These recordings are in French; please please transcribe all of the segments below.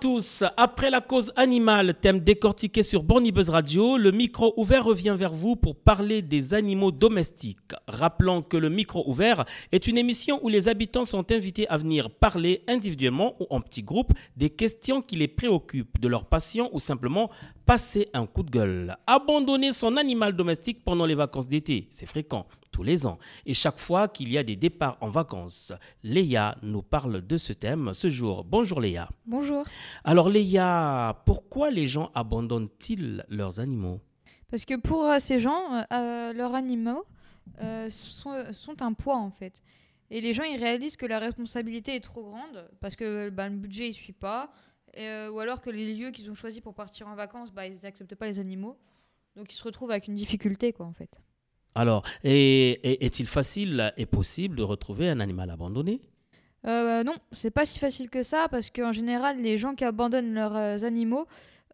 tous. Après la cause animale, thème décortiqué sur Borny Buzz Radio, le micro ouvert revient vers vous pour parler des animaux domestiques. Rappelons que le micro ouvert est une émission où les habitants sont invités à venir parler individuellement ou en petits groupes des questions qui les préoccupent, de leur passion ou simplement passer un coup de gueule. Abandonner son animal domestique pendant les vacances d'été, c'est fréquent tous les ans. Et chaque fois qu'il y a des départs en vacances, Léa nous parle de ce thème ce jour. Bonjour Léa. Bonjour. Alors Léa, pourquoi les gens abandonnent-ils leurs animaux? Parce que pour euh, ces gens, euh, euh, leurs animaux sont, sont, un poids en fait. Et les gens, ils réalisent que la responsabilité est trop grande parce que bah, le budget ne suit pas. ou alors que les lieux qu'ils ont choisis pour partir en vacances, bah, ils n'acceptent pas les animaux. Donc ils se retrouvent avec une difficulté quoi en fait. Alors, est-il facile et possible de retrouver un animal abandonné? Euh, Non, c'est pas si facile que ça parce qu'en général, les gens qui abandonnent leurs euh, animaux,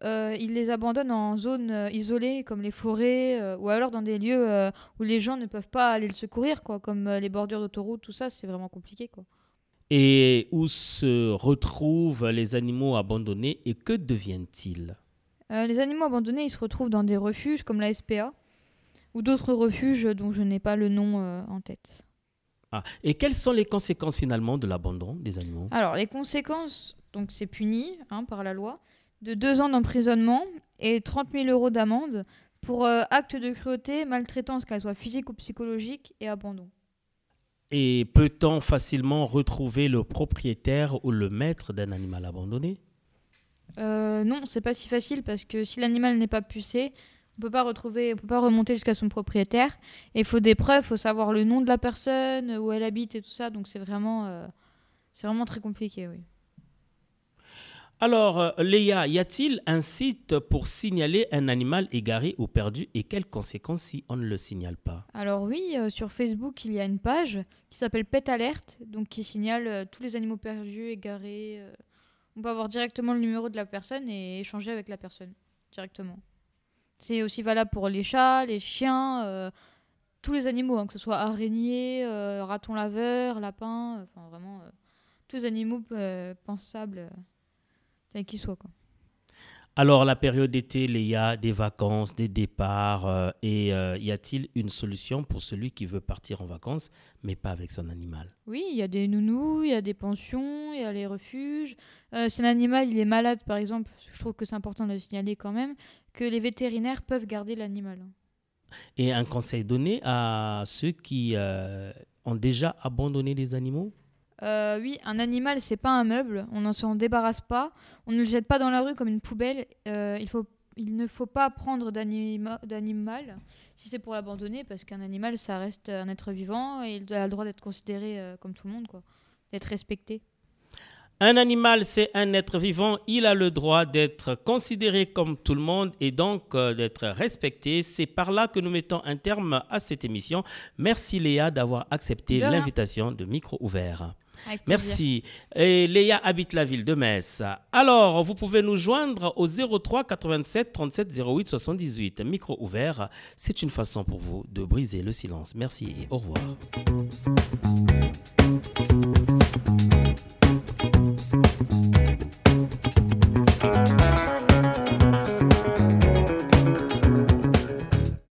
euh, ils les abandonnent en zones euh, isolées comme les forêts ou alors dans des lieux où les gens ne peuvent pas aller le secourir, quoi, comme les bordures d'autoroute, tout ça, c'est vraiment compliqué. Quoi. Et où se retrouvent les animaux abandonnés et que deviennent-ils? Les animaux abandonnés, ils se retrouvent dans des refuges comme la SPA ou d'autres refuges dont je n'ai pas le nom euh, en tête. Ah. Et quelles sont les conséquences finalement de l'abandon des animaux? Alors les conséquences, donc c'est puni hein, par la loi, de deux ans d'emprisonnement et 30 000 euros d'amende pour euh, acte de cruauté, maltraitance, qu'elle soit physique ou psychologique, et abandon. Et peut-on facilement retrouver le propriétaire ou le maître d'un animal abandonné? Euh, Non, c'est pas si facile parce que si l'animal n'est pas pucé, on peut pas retrouver, on peut pas remonter jusqu'à son propriétaire. Et il faut des preuves, il faut savoir le nom de la personne, où elle habite et tout ça. Donc c'est vraiment, euh, c'est vraiment très compliqué, oui. Alors, euh, Léa, y a-t-il un site pour signaler un animal égaré ou perdu et quelles conséquences si on ne le signale pas? Alors oui, euh, sur Facebook, il y a une page qui s'appelle Pet Alert, donc qui signale tous les animaux perdus, égarés. on peut avoir directement le numéro de la personne et échanger avec la personne directement. C'est aussi valable pour les chats, les chiens, euh, tous les animaux, hein, que ce soit araignées, euh, ratons laveurs, lapins, enfin vraiment euh, tous les animaux pensables, tels qu'ils soient. Quoi. Alors, la période d'été, il y a des vacances, des départs, et y a-t-il une solution pour celui qui veut partir en vacances, mais pas avec son animal? Oui, il y a des nounous, il y a des pensions, il y a les refuges. si un animal il est malade, par exemple, je trouve que c'est important de le signaler quand même, que les vétérinaires peuvent garder l'animal. Et un conseil donné à ceux qui euh, ont déjà abandonné les animaux? Euh, Oui, un animal, c'est pas un meuble, on ne s'en débarrasse pas, on ne le jette pas dans la rue comme une poubelle. Euh, il, faut, il ne faut pas prendre d'animal si c'est pour l'abandonner, parce qu'un animal, ça reste un être vivant et il a le droit d'être considéré comme tout le monde, quoi, d'être respecté. Un animal, c'est un être vivant. Il a le droit d'être considéré comme tout le monde et donc euh, d'être respecté. C'est par là que nous mettons un terme à cette émission. Merci Léa d'avoir accepté l'invitation de Micro Ouvert. Merci. Et Léa habite la ville de Metz. Alors, vous pouvez nous joindre au 03 87 37 08 78. Micro ouvert, c'est une façon pour vous de briser le silence. Merci et au revoir.